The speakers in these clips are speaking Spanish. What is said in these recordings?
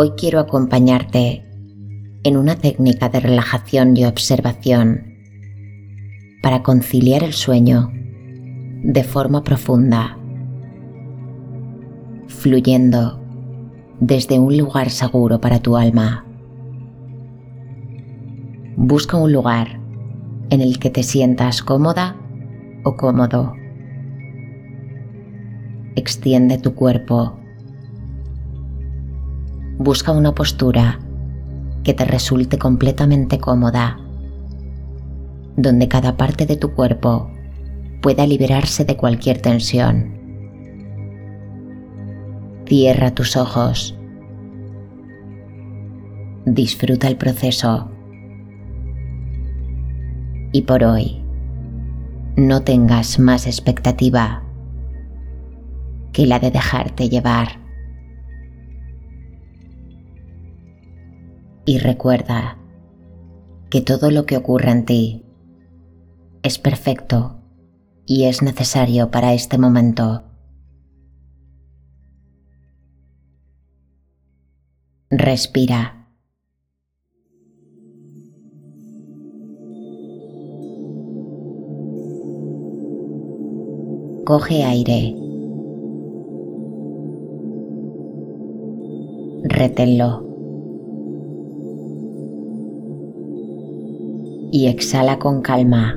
Hoy quiero acompañarte en una técnica de relajación y observación para conciliar el sueño de forma profunda, fluyendo desde un lugar seguro para tu alma. Busca un lugar en el que te sientas cómoda o cómodo. Extiende tu cuerpo. Busca una postura que te resulte completamente cómoda, donde cada parte de tu cuerpo pueda liberarse de cualquier tensión. Cierra tus ojos. Disfruta el proceso. Y por hoy, no tengas más expectativa que la de dejarte llevar. Y recuerda que todo lo que ocurre en ti es perfecto y es necesario para este momento. Respira. Coge aire. Reténlo. Y exhala con calma.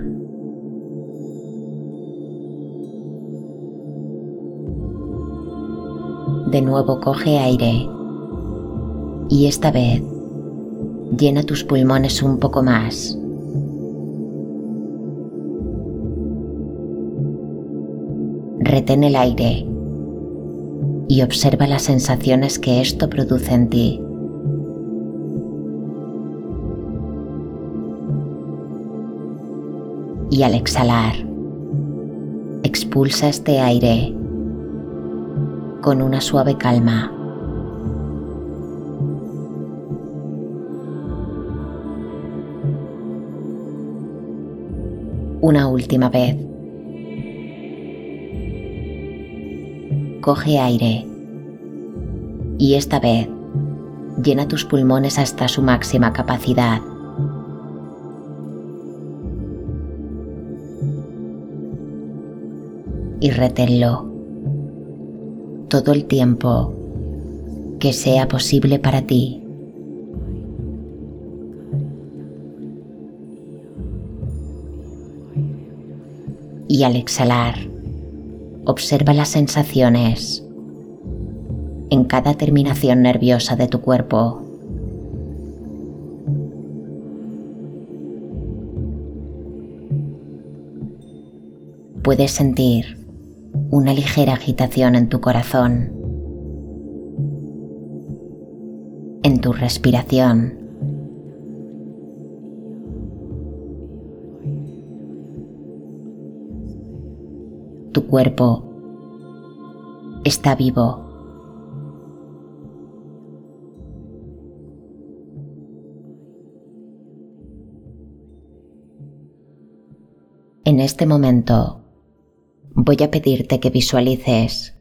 De nuevo coge aire. Y esta vez llena tus pulmones un poco más. retén el aire y observa las sensaciones que esto produce en ti. Y al exhalar, expulsa este aire con una suave calma. Una última vez. coge aire y esta vez llena tus pulmones hasta su máxima capacidad. Y reténlo todo el tiempo que sea posible para ti. Y al exhalar, Observa las sensaciones en cada terminación nerviosa de tu cuerpo. Puedes sentir una ligera agitación en tu corazón, en tu respiración. Tu cuerpo está vivo. En este momento voy a pedirte que visualices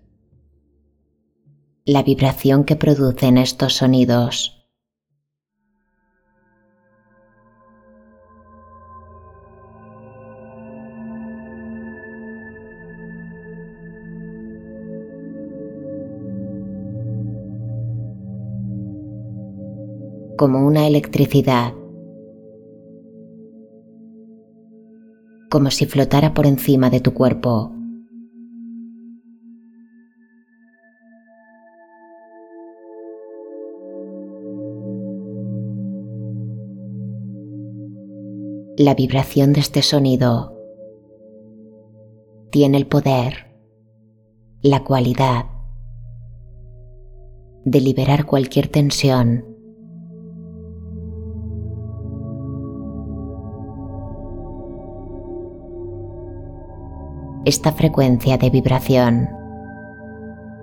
la vibración que producen estos sonidos. como una electricidad, como si flotara por encima de tu cuerpo. La vibración de este sonido tiene el poder, la cualidad de liberar cualquier tensión esta frecuencia de vibración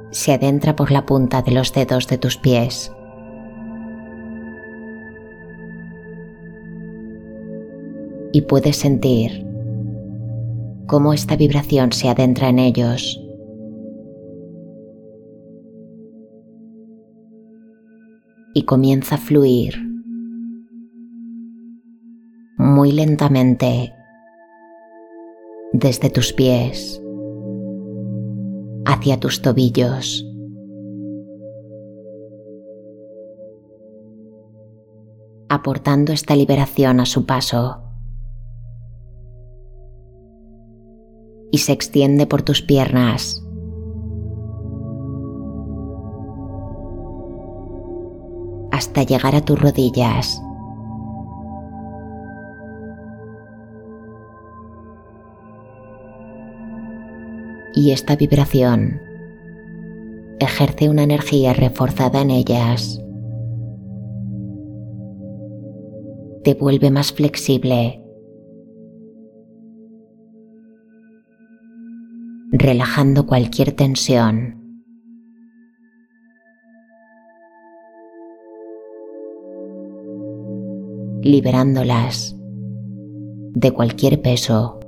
se adentra por la punta de los dedos de tus pies. Y puedes sentir cómo esta vibración se adentra en ellos. y comienza a fluir muy lentamente desde tus pies hacia tus tobillos. aportando esta liberación a su paso. Y se extiende por tus piernas. hasta llegar a tus rodillas. Y esta vibración ejerce una energía reforzada en ellas. Te vuelve más flexible. Relajando cualquier tensión. liberándolas de cualquier peso.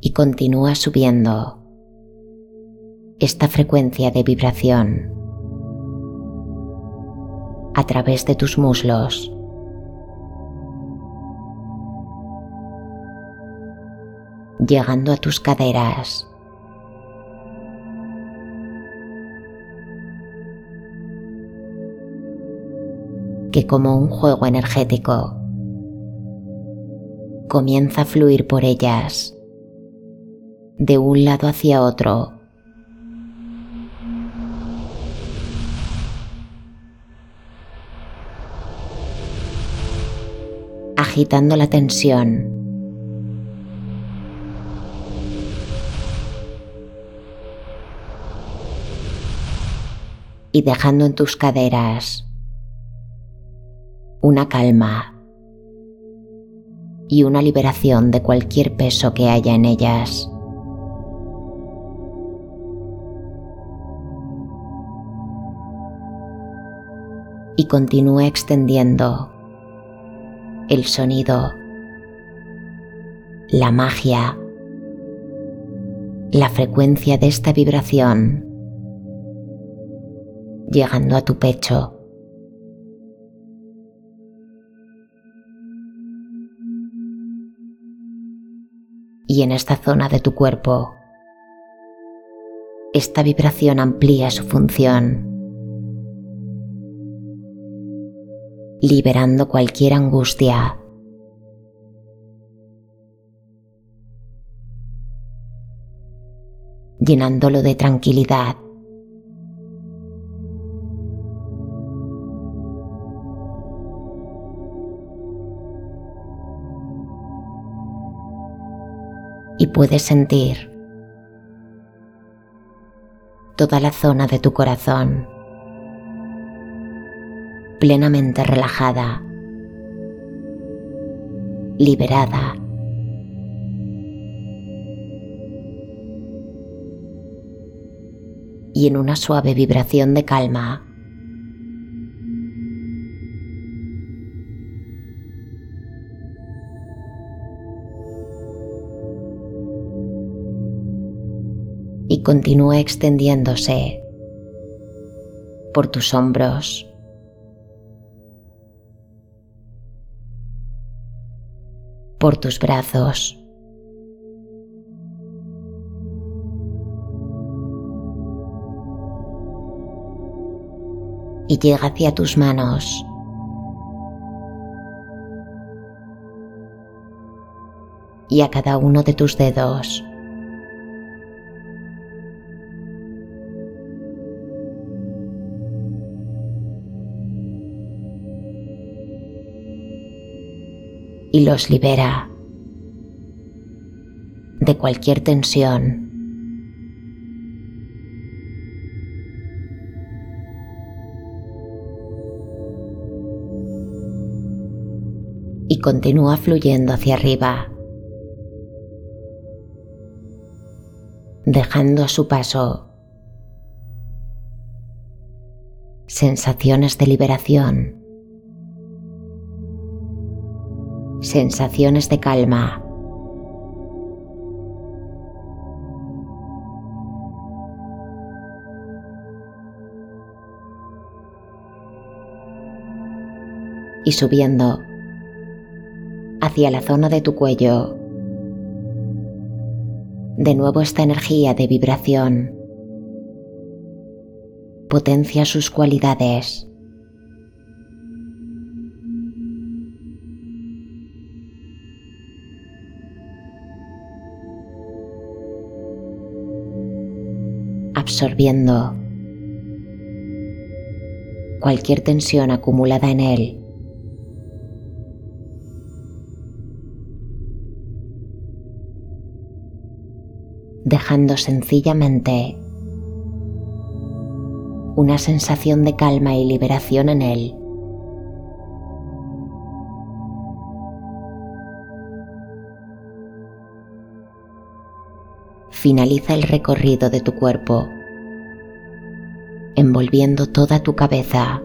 Y continúa subiendo esta frecuencia de vibración a través de tus muslos. Llegando a tus caderas. que como un juego energético comienza a fluir por ellas de un lado hacia otro. agitando la tensión. Y dejando en tus caderas una calma y una liberación de cualquier peso que haya en ellas. Y continúa extendiendo el sonido, la magia, la frecuencia de esta vibración, llegando a tu pecho y en esta zona de tu cuerpo. Esta vibración amplía su función, liberando cualquier angustia. llenándolo de tranquilidad. Puedes sentir. Toda la zona de tu corazón. Plenamente relajada, liberada. y en una suave vibración de calma continúa extendiéndose por tus hombros, por tus brazos, y llega hacia tus manos. y a cada uno de tus dedos. Y los libera de cualquier tensión. Y continúa fluyendo hacia arriba, dejando a su paso sensaciones de liberación sensaciones de calma. y subiendo hacia la zona de tu cuello. De nuevo esta energía de vibración potencia sus cualidades. Absorbiendo cualquier tensión acumulada en él. dejando sencillamente una sensación de calma y liberación en él. Finaliza el recorrido de tu cuerpo, envolviendo toda tu cabeza.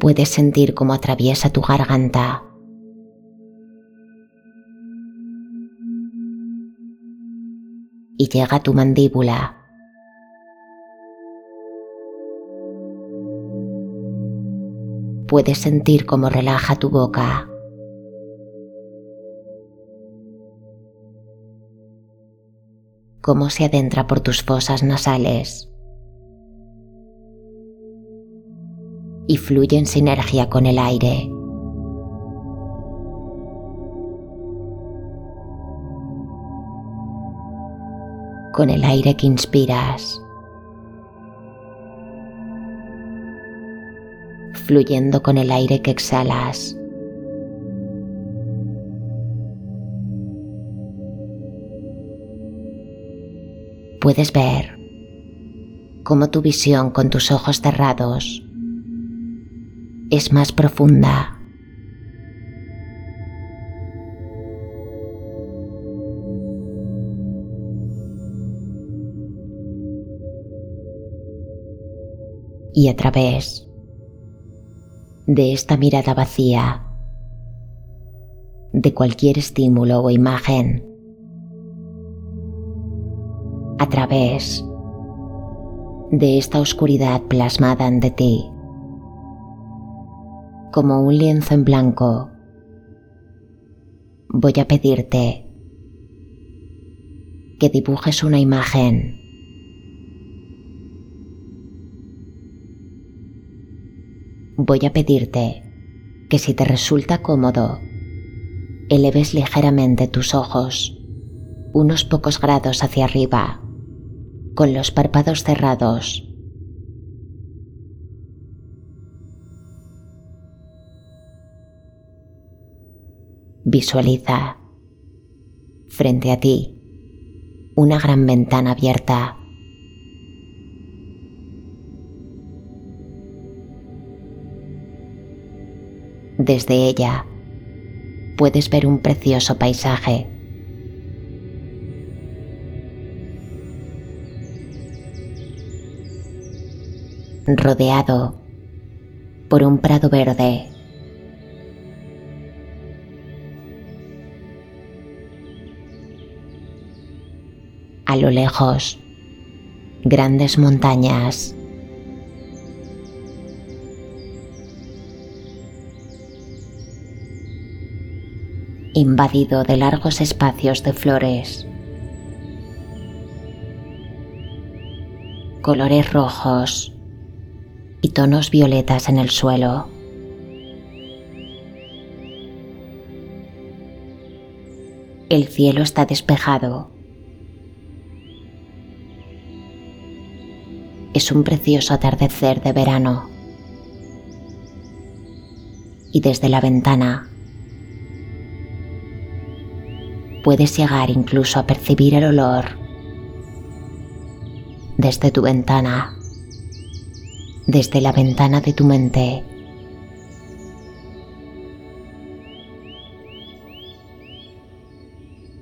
Puedes sentir cómo atraviesa tu garganta y llega a tu mandíbula. Puedes sentir cómo relaja tu boca. Cómo se adentra por tus fosas nasales. Y fluye en sinergia con el aire. con el aire que inspiras, fluyendo con el aire que exhalas. Puedes ver. Cómo tu visión con tus ojos cerrados es más profunda. Y a través de esta mirada vacía, de cualquier estímulo o imagen, a través de esta oscuridad plasmada ante ti, como un lienzo en blanco, voy a pedirte que dibujes una imagen voy a pedirte que si te resulta cómodo, eleves ligeramente tus ojos unos pocos grados hacia arriba, con los párpados cerrados. Visualiza frente a ti una gran ventana abierta Desde ella puedes ver un precioso paisaje. Rodeado por un prado verde. A lo lejos, grandes montañas. invadido de largos espacios de flores. Colores rojos y tonos violetas en el suelo. El cielo está despejado. Es un precioso atardecer de verano. Y desde la ventana puedes llegar incluso a percibir el olor desde tu ventana, desde la ventana de tu mente.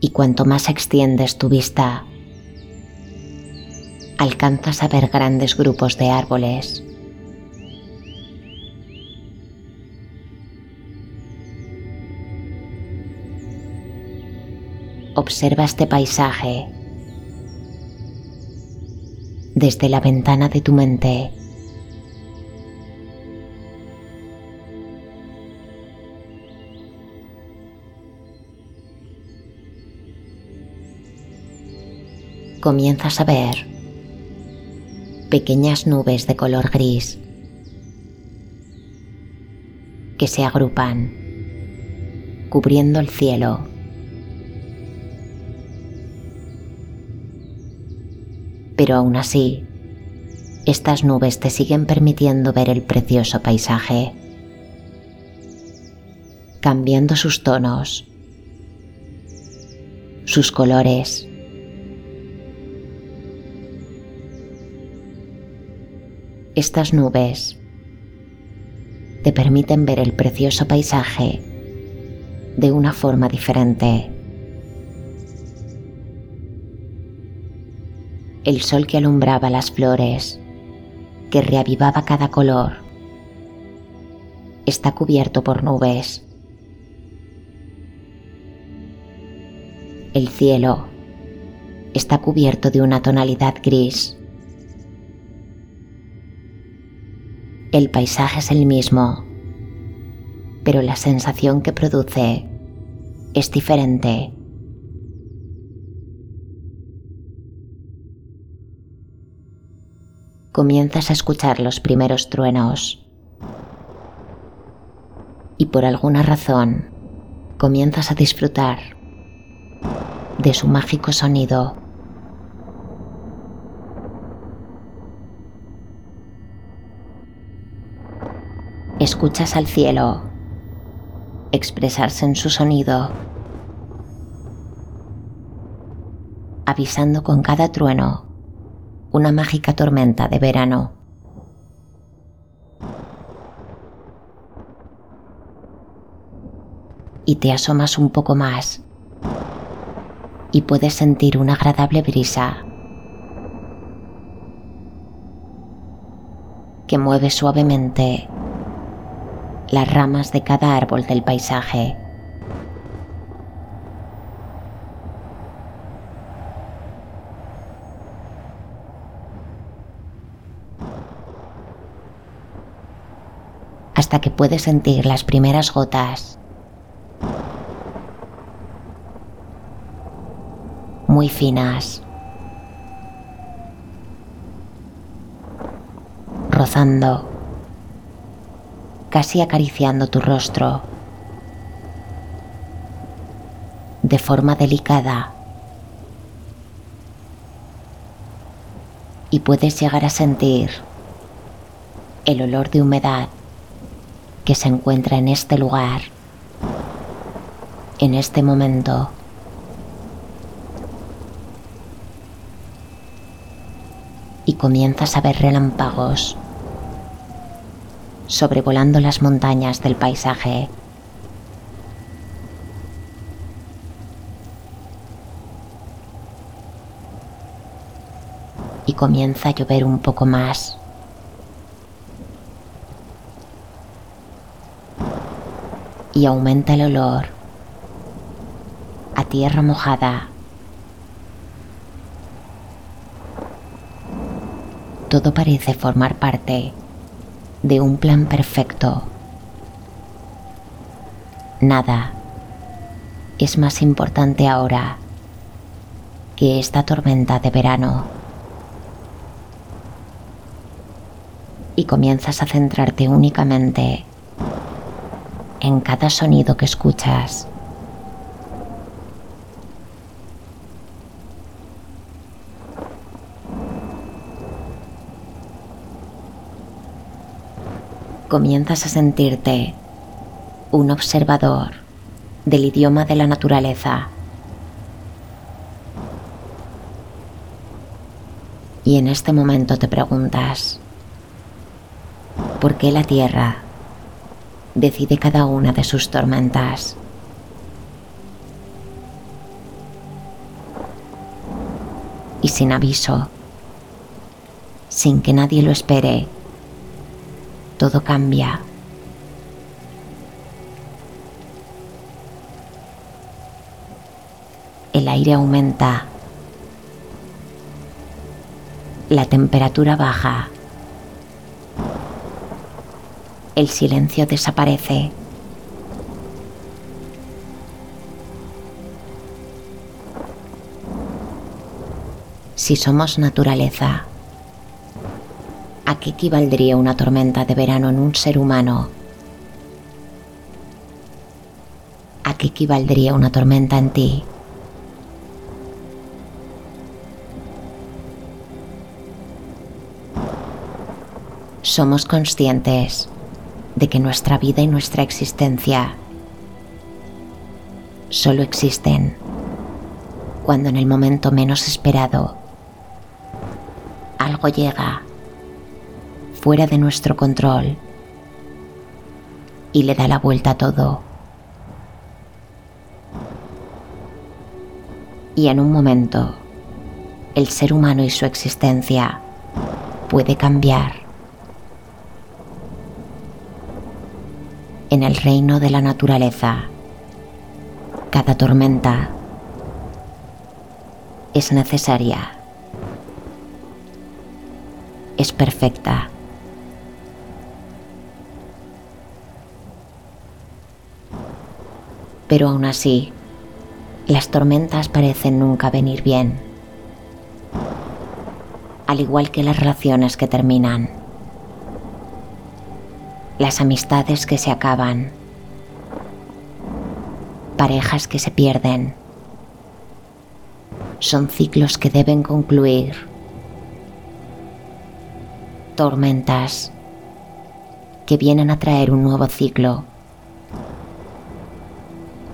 Y cuanto más extiendes tu vista, alcanzas a ver grandes grupos de árboles observa este paisaje desde la ventana de tu mente. Comienzas a ver pequeñas nubes de color gris que se agrupan cubriendo el cielo. Pero aún así, estas nubes te siguen permitiendo ver el precioso paisaje, cambiando sus tonos, sus colores. Estas nubes te permiten ver el precioso paisaje de una forma diferente. El sol que alumbraba las flores, que reavivaba cada color, está cubierto por nubes. El cielo está cubierto de una tonalidad gris. El paisaje es el mismo, pero la sensación que produce es diferente. Comienzas a escuchar los primeros truenos y por alguna razón comienzas a disfrutar de su mágico sonido. Escuchas al cielo expresarse en su sonido, avisando con cada trueno una mágica tormenta de verano. Y te asomas un poco más y puedes sentir una agradable brisa que mueve suavemente las ramas de cada árbol del paisaje. hasta que puedes sentir las primeras gotas. Muy finas. Rozando casi acariciando tu rostro. De forma delicada. Y puedes llegar a sentir el olor de humedad que se encuentra en este lugar, en este momento. Y comienzas a ver relámpagos sobrevolando las montañas del paisaje. Y comienza a llover un poco más. Y aumenta el olor a tierra mojada. Todo parece formar parte de un plan perfecto. Nada es más importante ahora que esta tormenta de verano. Y comienzas a centrarte únicamente en cada sonido que escuchas. Comienzas a sentirte un observador del idioma de la naturaleza. Y en este momento te preguntas, ¿por qué la Tierra decide cada una de sus tormentas? Y sin aviso, sin que nadie lo espere, todo cambia. El aire aumenta. La temperatura baja. El silencio desaparece. Si somos naturaleza, ¿a qué equivaldría una tormenta de verano en un ser humano? ¿A qué equivaldría una tormenta en ti? Somos conscientes de que nuestra vida y nuestra existencia solo existen cuando en el momento menos esperado algo llega fuera de nuestro control y le da la vuelta a todo. Y en un momento, el ser humano y su existencia puede cambiar. En el reino de la naturaleza, cada tormenta es necesaria, es perfecta. Pero aún así, las tormentas parecen nunca venir bien, al igual que las relaciones que terminan, las amistades que se acaban, parejas que se pierden. Son ciclos que deben concluir. Tormentas que vienen a traer un nuevo ciclo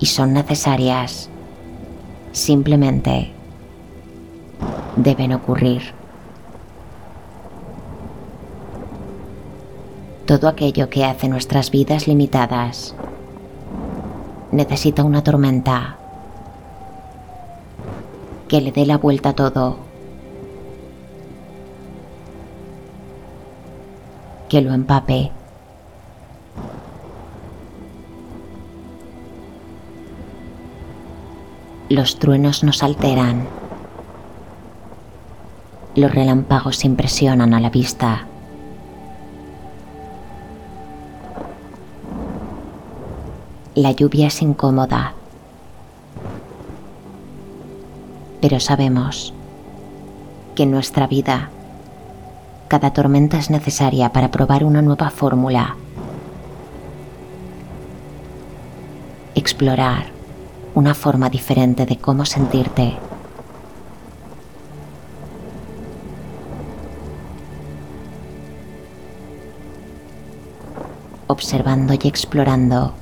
y son necesarias. Simplemente deben ocurrir. Todo aquello que hace nuestras vidas limitadas necesita una tormenta que le dé la vuelta a todo, que lo empape. Los truenos nos alteran. Los relámpagos impresionan a la vista. La lluvia es incómoda. Pero sabemos que en nuestra vida cada tormenta es necesaria para probar una nueva fórmula. Explorar una forma diferente de cómo sentirte. Observando y explorando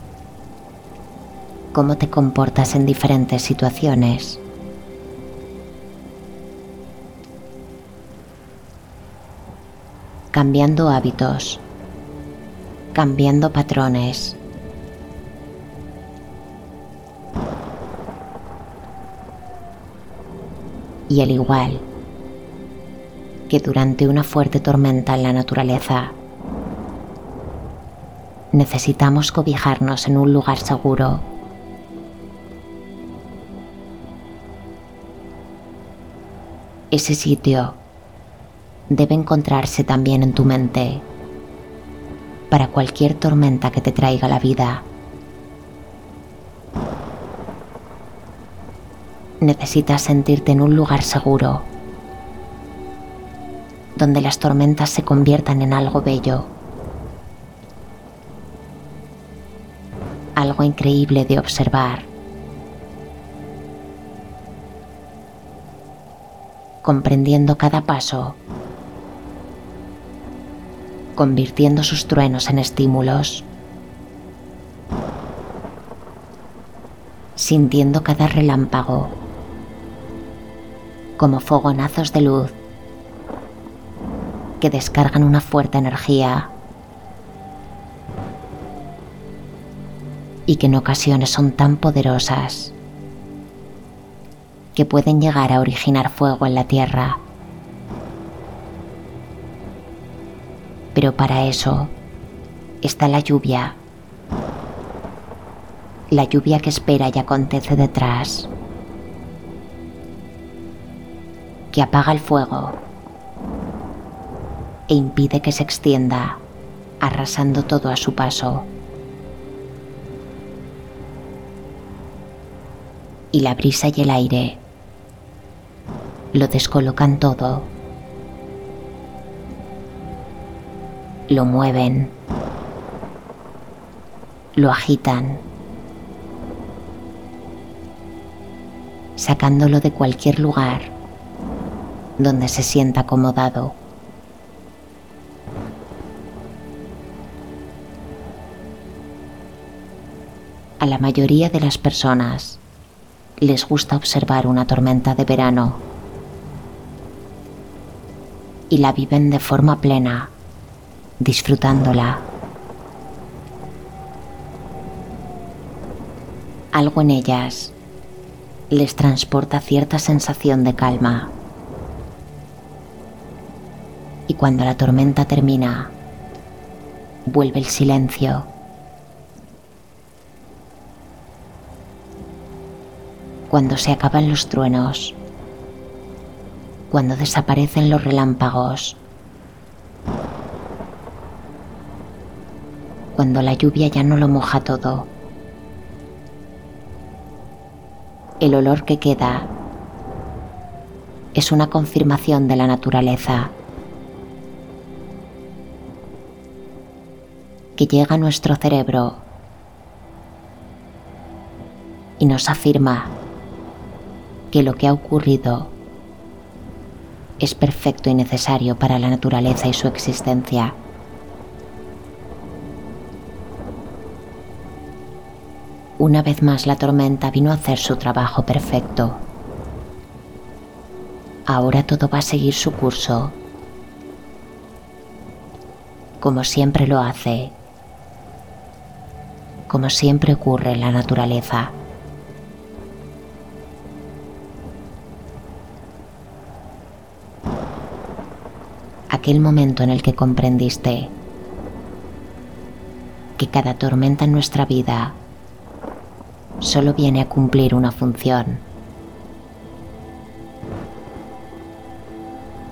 cómo te comportas en diferentes situaciones. Cambiando hábitos, cambiando patrones. Y al igual que durante una fuerte tormenta en la naturaleza, necesitamos cobijarnos en un lugar seguro ese sitio debe encontrarse también en tu mente para cualquier tormenta que te traiga la vida. Necesitas sentirte en un lugar seguro, donde las tormentas se conviertan en algo bello, algo increíble de observar. comprendiendo cada paso, convirtiendo sus truenos en estímulos, sintiendo cada relámpago como fogonazos de luz que descargan una fuerte energía y que en ocasiones son tan poderosas que pueden llegar a originar fuego en la tierra. Pero para eso está la lluvia, la lluvia que espera y acontece detrás, que apaga el fuego e impide que se extienda, arrasando todo a su paso. Y la brisa y el aire lo descolocan todo. Lo mueven. Lo agitan. Sacándolo de cualquier lugar donde se sienta acomodado. A la mayoría de las personas les gusta observar una tormenta de verano y la viven de forma plena, disfrutándola. Algo en ellas les transporta cierta sensación de calma. Cuando la tormenta termina, vuelve el silencio. Cuando se acaban los truenos, cuando desaparecen los relámpagos, cuando la lluvia ya no lo moja todo. El olor que queda es una confirmación de la naturaleza que llega a nuestro cerebro y nos afirma que lo que ha ocurrido es perfecto y necesario para la naturaleza y su existencia. Una vez más la tormenta vino a hacer su trabajo perfecto. Ahora todo va a seguir su curso, como siempre lo hace, como siempre ocurre en la naturaleza. aquel momento en el que comprendiste que cada tormenta en nuestra vida solo viene a cumplir una función.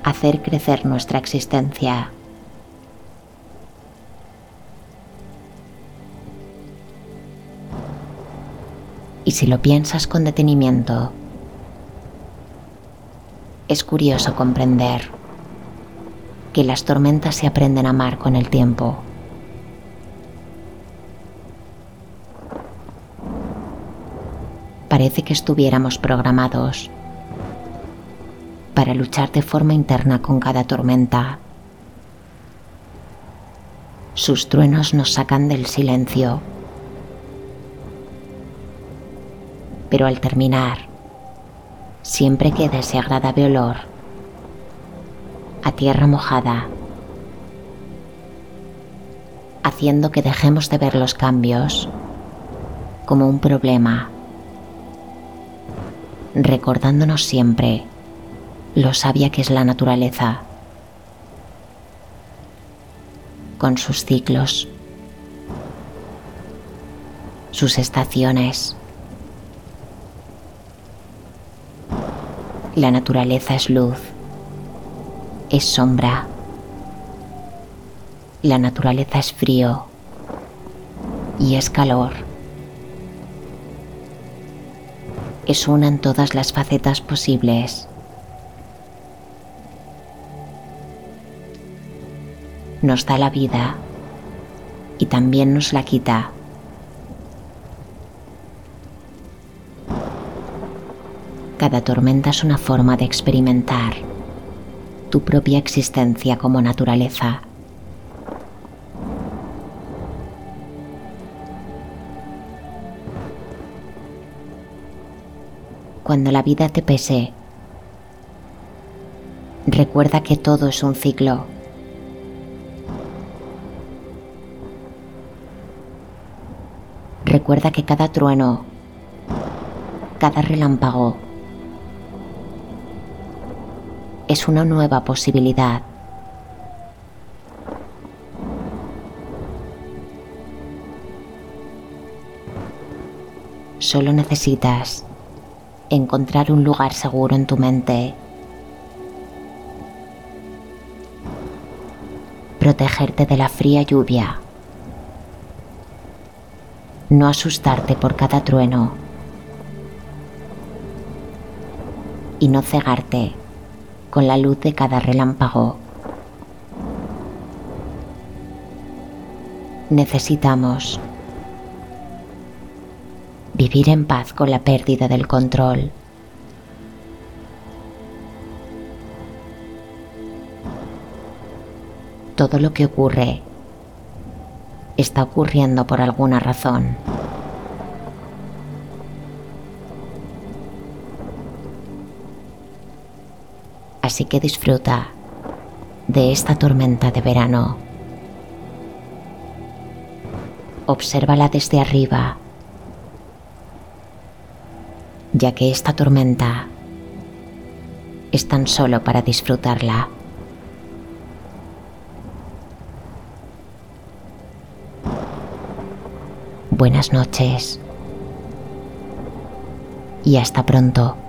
Hacer crecer nuestra existencia. Y si lo piensas con detenimiento, es curioso comprender que las tormentas se aprenden a amar con el tiempo. Parece que estuviéramos programados para luchar de forma interna con cada tormenta. Sus truenos nos sacan del silencio. Pero al terminar, siempre queda ese agradable olor a tierra mojada, haciendo que dejemos de ver los cambios como un problema, recordándonos siempre lo sabia que es la naturaleza, con sus ciclos, sus estaciones. La naturaleza es luz es sombra. La naturaleza es frío y es calor. Es una en todas las facetas posibles. Nos da la vida y también nos la quita. Cada tormenta es una forma de experimentar tu propia existencia como naturaleza. Cuando la vida te pese, recuerda que todo es un ciclo. Recuerda que cada trueno, cada relámpago, es una nueva posibilidad. Solo necesitas encontrar un lugar seguro en tu mente. Protegerte de la fría lluvia, no asustarte por cada trueno. Y no cegarte con la luz de cada relámpago. Necesitamos vivir en paz con la pérdida del control. Todo lo que ocurre está ocurriendo por alguna razón. Así que disfruta de esta tormenta de verano. Obsérvala desde arriba, ya que esta tormenta es tan solo para disfrutarla. Buenas noches y hasta pronto.